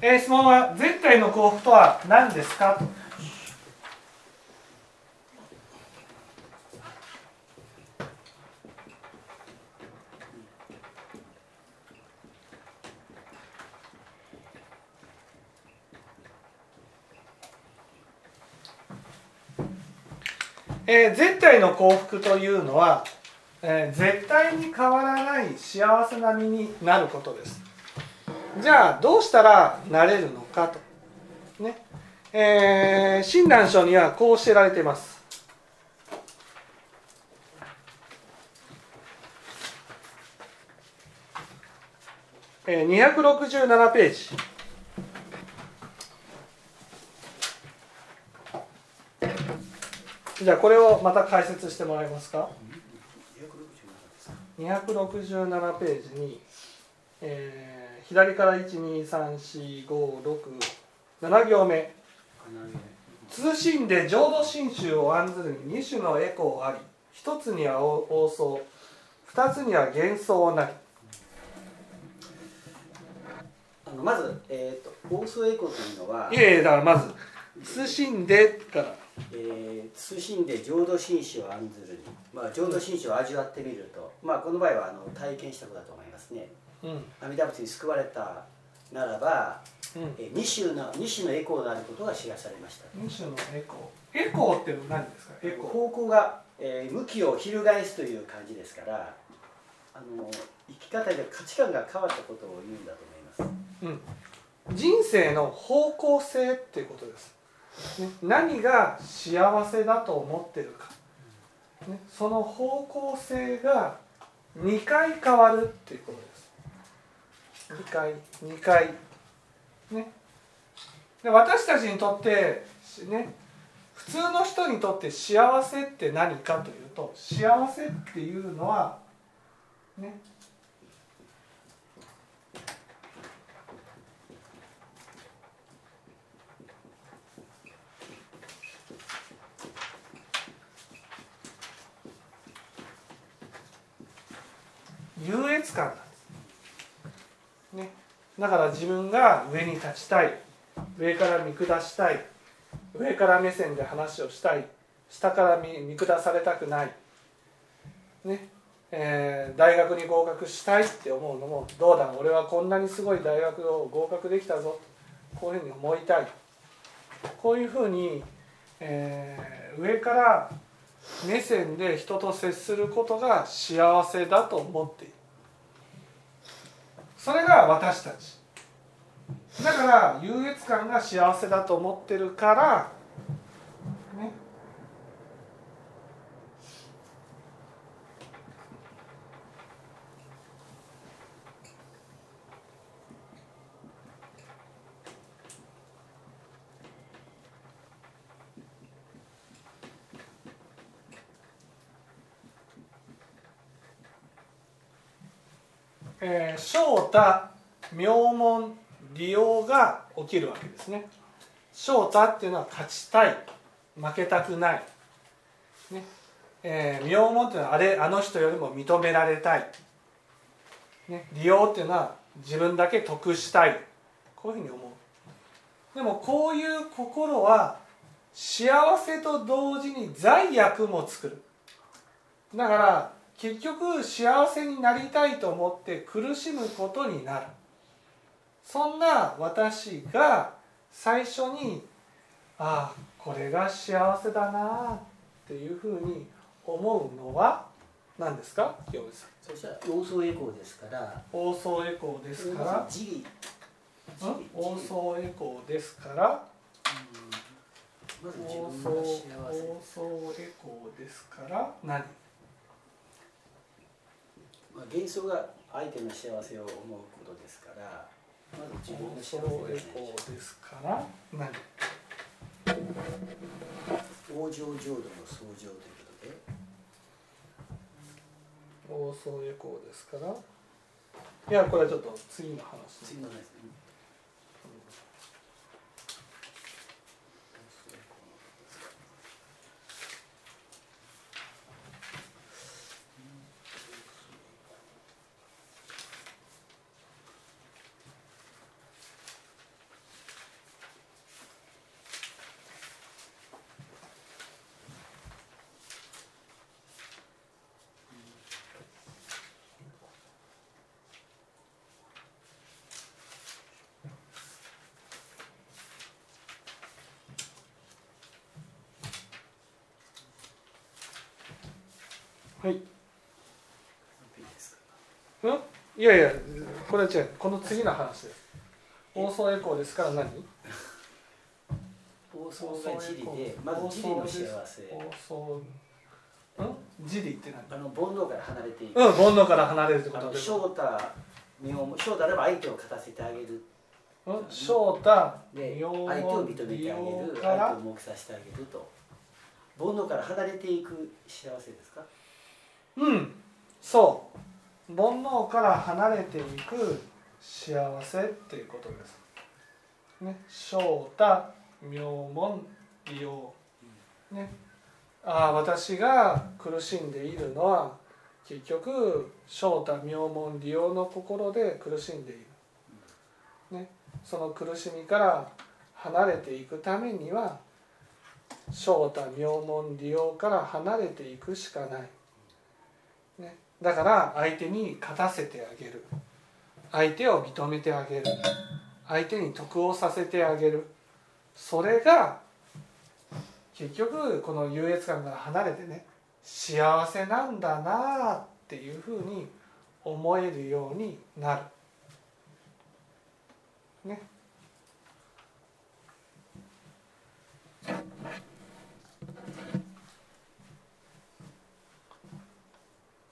えー質問は絶対の幸福とは何ですか？とえー絶対の幸福というのは、えー絶対に変わらない幸せな身になることです。じゃあどうしたらなれるのかと。ね。えー親鸞書にはこう教えられています。えー267ページ。じゃあこれをまた解説してもらえますか。267ページに、えー左から1234567行目。通信で浄土真宗を案ずるに2種のエコーあり。一つには王相二つには幻想なり。あのまず、えー、と放送エコというのはいやいやだからまず通信でから。えー通信で浄土真宗を案ずるに、まあ、浄土真宗を味わってみると、まあ、この場合はあの体験したことだと思いますね。うん阿弥陀仏に救われたならば、うん。えー二種の二種のエコーであることが知らされました。2種のエコー。エコーって何ですか？エコー。方向が、えー向きを翻すという感じですからあの生き方で価値観が変わったことを言うんだと思います。うん、人生の方向性っていうことです、ね、何が幸せだと思ってるか、ね、その方向性が2回変わるっていうことです2回2回。ね。で私たちにとってね。普通の人にとって幸せって何かというと幸せっていうのはね。優越感なんです、ね、だから自分が上に立ちたい。上から見下したい。上から目線で話をしたい。下から見下されたくない、ね。えー大学に合格したいって思うのもどうだ？俺はこんなにすごい大学を合格できたぞ。こういうふうに思いたい。こういうふうに、えー上から目線で人と接することが幸せだと思っている。それが私たち。だから優越感が幸せだと思ってるからえー翔太名門利用が起きるわけですね。翔太っていうのは勝ちたい。負けたくない、ね。えー名門っていうのはあれあの人よりも認められたい、ね、利用っていうのは自分だけ得したい。こういうふうに思う。でもこういう心は幸せと同時に罪悪も作る。だから結局幸せになりたいと思って苦しむことになる。そんな私が最初にああこれが幸せだなっていうふうに思うのは何ですか？清水さん。そしたら要素エコーですから。放送エコーですから。自利ん？放送エコーですから。まず自放分送が幸せ。放送エコーですから。何？まあ、幻想が相手の幸せを思うことですからまず自分放の幸せですね。コーですから何往生浄土の相乗ということで。放送エコーですから。いやこれはちょっと次の話。次の話ですねいやいやこれは違う。この次の話です。放送エコーですから何？放送が自利でまず自利の幸せ。放送ん？自利って何？あの煩悩から離れていく、うん煩悩から離れるってことで。翔太身を翔太では相手を勝たせてあげる。うん？翔太で妙相手を認めてあげる。相手を目させてあげると。煩悩から離れていく幸せですか？うんそう煩悩から離れていく幸せっていうことです。ね翔太妙門利用。ね。ああ私が苦しんでいるのは結局翔太妙門利用の心で苦しんでいる、ね、その苦しみから離れていくためには翔太妙門利用から離れていくしかない、ね、だから相手に勝たせてあげる相手を認めてあげる相手に得をさせてあげるそれが結局この優越感から離れてね幸せなんだなあっていうふうに思えるようになる。ね。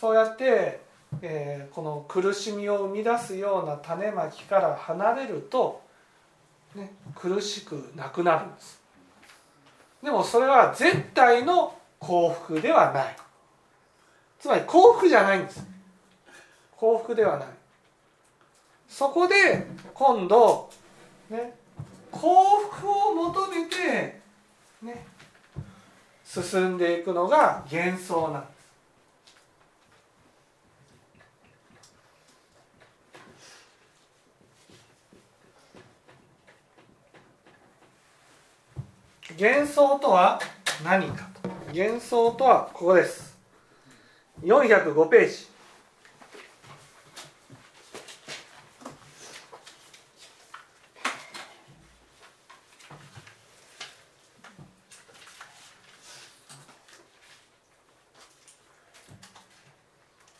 そうやって、えーこの苦しみを生み出すような種まきから離れると、ね、苦しくなくなるんです。でもそれは絶対の幸福ではない。つまり幸福じゃないんです。幸福ではない。そこで今度ね幸福を求めてね進んでいくのが幻想なんです。幻想とは何かと。幻想とはここです。405ページ。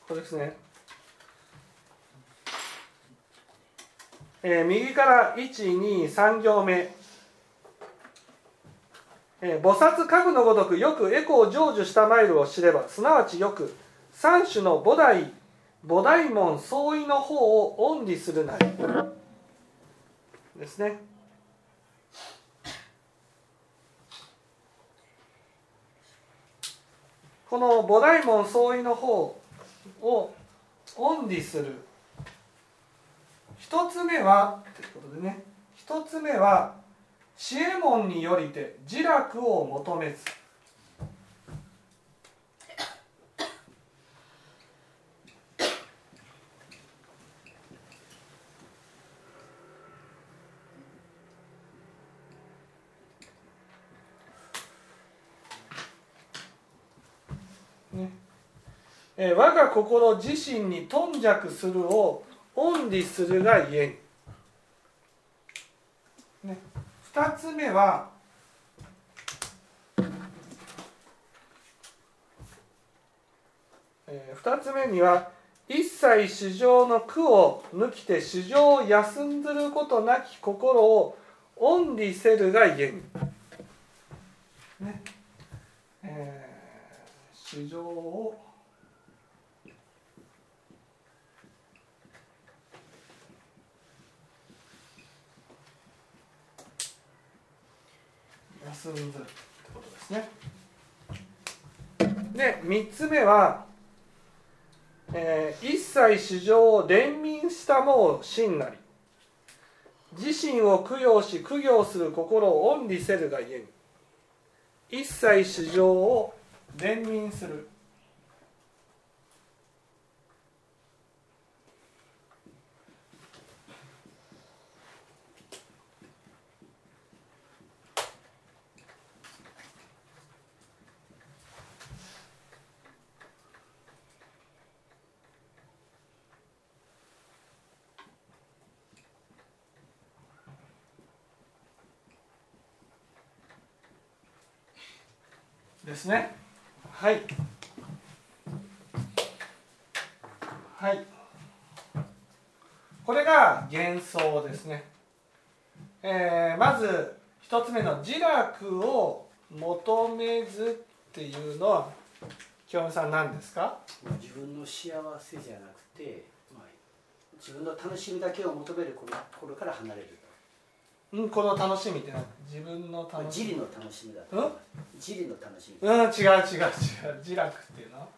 これですね。え右から123行目。えー菩薩家具のごとくよくエコを成就したマイルを知ればすなわちよく三種の菩提菩提門相違の方を恩利するなり。ですね。この菩提門相違の方を恩利する。一つ目はということでね。一つ目は知恵門によりて自楽を求めず。我が心自身に頓着するを恩利するが言えんね2つ目は、2つ目には一切市場の苦を抜きて市場を休んずることなき心を恩利せるが言えん。ね。えー、市場を休んずるってことですね。で3つ目は、えー一切市場を憐憫したもを真なり。自身を供養し供養する心を恩にせるがゆえに。一切市場を憐憫する。ですね。はい。はい。これが幻想ですね、えーまず一つ目の自楽を求めずっていうのは清美さん何ですか？自分の幸せじゃなくて、まあ、自分の楽しみだけを求める頃から離れる。うんこの楽しみって何？自分の楽しみ。自利の楽しみだと思います自利の楽しみ。うん違う違う違う。自楽っていうの？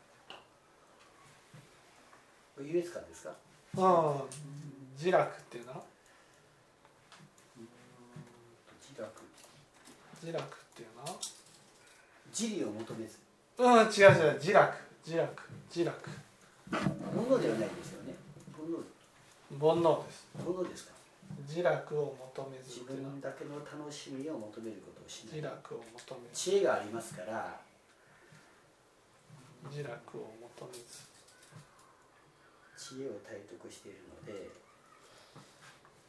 優越感ですか？うん自楽っていうの？自楽自楽っていうの？自利を求めず。うん違う違う。自楽自楽自楽煩悩ではないですよね。煩悩。煩悩です。煩悩ですか？自楽を求めず自分だけの楽しみを求めることをしない。自楽を求めず。知恵がありますから。自楽を求めず。知恵を体得しているので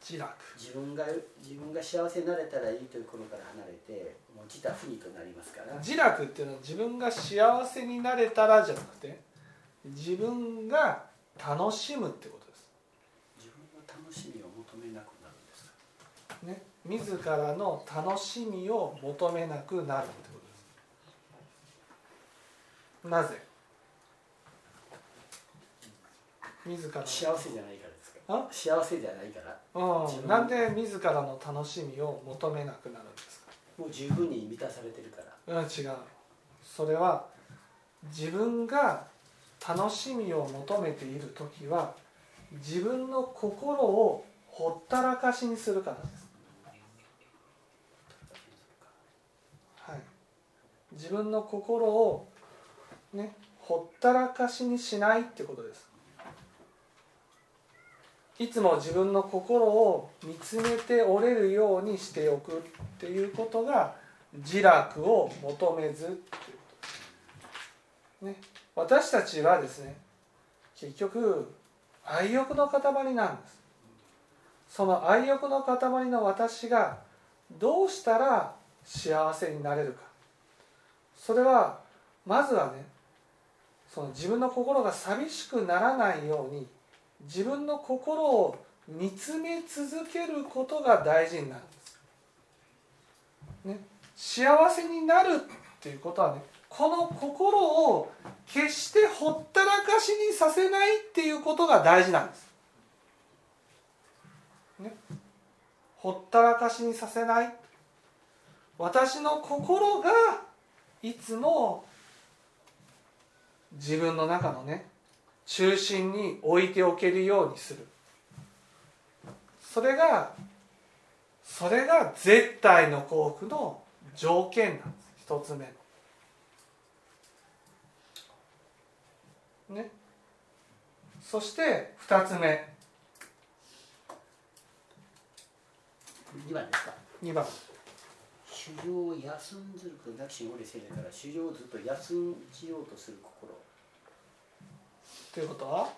自楽。自分が自分が幸せになれたらいいという頃から離れてもう自他不二となりますから。自楽っていうのは自分が幸せになれたらじゃなくて自分が楽しむってことです自分の楽しみを求めなくなるんですかね自らの楽しみを求めなくなるってことです。なぜ？自らの幸せじゃないからですか。あ？幸せじゃないから。うん、なんで自らの楽しみを求めなくなるんですか？もう十分に満たされてるから。うん違う。それは自分が楽しみを求めている時は自分の心をほったらかしにするからです、はい、自分の心をねほったらかしにしないってことです。いつも自分の心を見つめておれるようにしておくっていうことが自楽を求めずね私たちはですね結局愛欲の塊なんです。その愛欲の塊の私がどうしたら幸せになれるか。それはまずはねその自分の心が寂しくならないように自分の心を見つめ続けることが大事になるんです、ね、幸せになるっていうことはねこの心を決してほったらかしにさせないっていうことが大事なんです、ね、ほったらかしにさせない。私の心がいつも自分の中のね中心に置いておけるようにする。それがそれが絶対の幸福の条件なんです。一つ目の。ね。そして二つ目。2番ですか？二番修行を休んずることなきしんおりせねから修行をずっと休んじようとする心。ということは？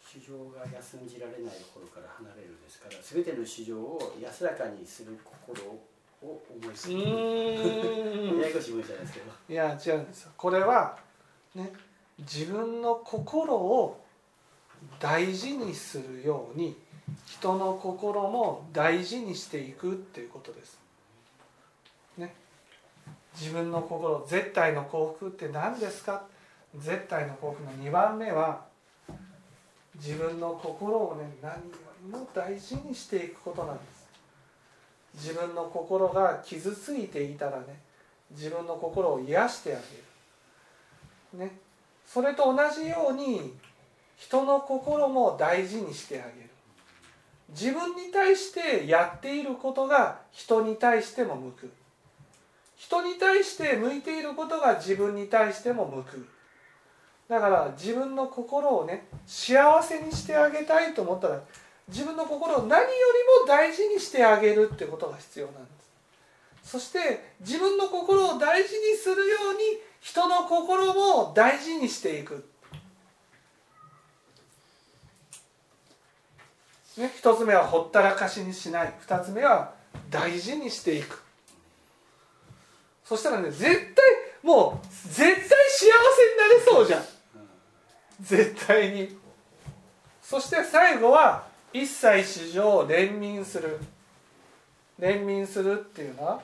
修行が休んじられない頃から離れるですから全ての修行を安らかにする心を思いうつくややこしい文章ですけど。いや違うんですよ。これはね自分の心を大事にするように人の心も大事にしていくっていうことです。ね、自分の心絶対の幸福って何ですか？絶対の幸福の2番目は自分の心をね何よりも大事にしていくことなんです。自分の心が傷ついていたらね自分の心を癒してあげる、ね、それと同じように人の心も大事にしてあげる。自分に対してやっていることが人に対しても向く。人に対して向いていることが自分に対しても向く。だから自分の心をね幸せにしてあげたいと思ったら自分の心を何よりも大事にしてあげるってことが必要なんです。そして自分の心を大事にするように人の心も大事にしていく、ね、一つ目はほったらかしにしない。二つ目は大事にしていく。そしたらね絶対もう絶対幸せになれそうじゃん。絶対に。そして最後は一切市場を憐憫する。憐憫するっていうのは？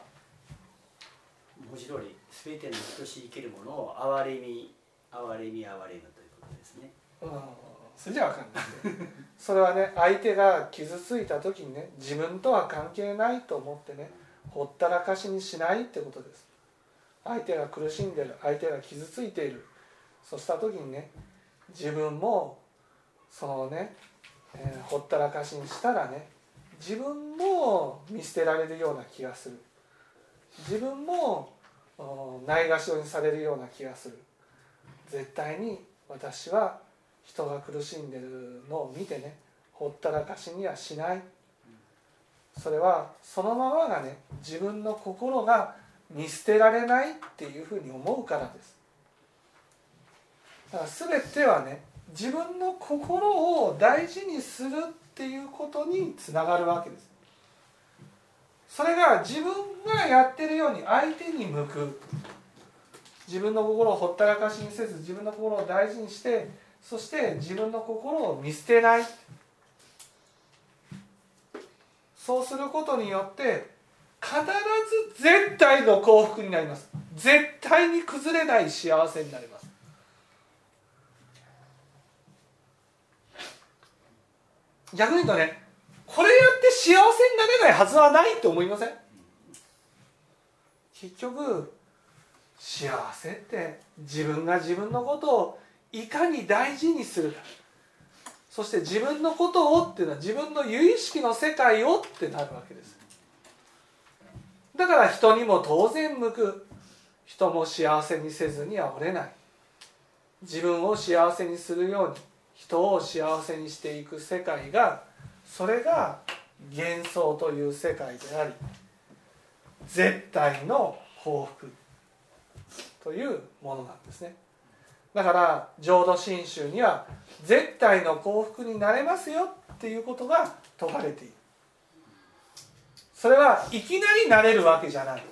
文字通り全ての等しい生きるものを憐れみ憐れみ憐れむということですね。うんそれじゃ分かんないそれはね相手が傷ついた時にね自分とは関係ないと思ってねほったらかしにしないってことです。相手が苦しんでる相手が傷ついている。そうした時にね自分もそのね、えーほったらかしにしたらね自分も見捨てられるような気がする。自分もないがしろにされるような気がする。絶対に私は人が苦しんでるのを見てねほったらかしにはしない。それはそのままがね自分の心が見捨てられないっていうふうに思うからです。だから全てはね自分の心を大事にするっていうことにつながるわけです。それが自分がやってるように相手に向く。自分の心をほったらかしにせず自分の心を大事にしてそして自分の心を見捨てない。そうすることによって必ず絶対の幸福になります。絶対に崩れない幸せになります。逆に言うとねこれやって幸せになれないはずはないと思いません？結局幸せって自分が自分のことをいかに大事にするか。そして自分のことをっていうのは自分の由意識の世界をってなるわけです。だから人にも当然向く。人も幸せにせずにはおれない。自分を幸せにするように人を幸せにしていく世界がそれが幻想という世界であり絶対の幸福というものなんですね。だから浄土真宗には絶対の幸福になれますよっていうことが説かれている。それはいきなりなれるわけじゃない。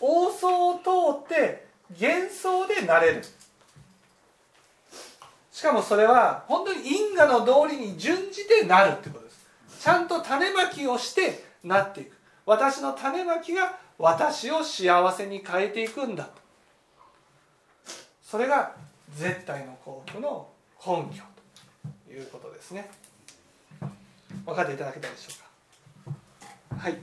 王相を通って幻想でなれる。しかもそれは本当に因果の通りに準じてなるってことです。ちゃんと種まきをしてなっていく。私の種まきが私を幸せに変えていくんだ。それが絶対の幸福の根拠ということですね。分かっていただけたでしょうか？はい。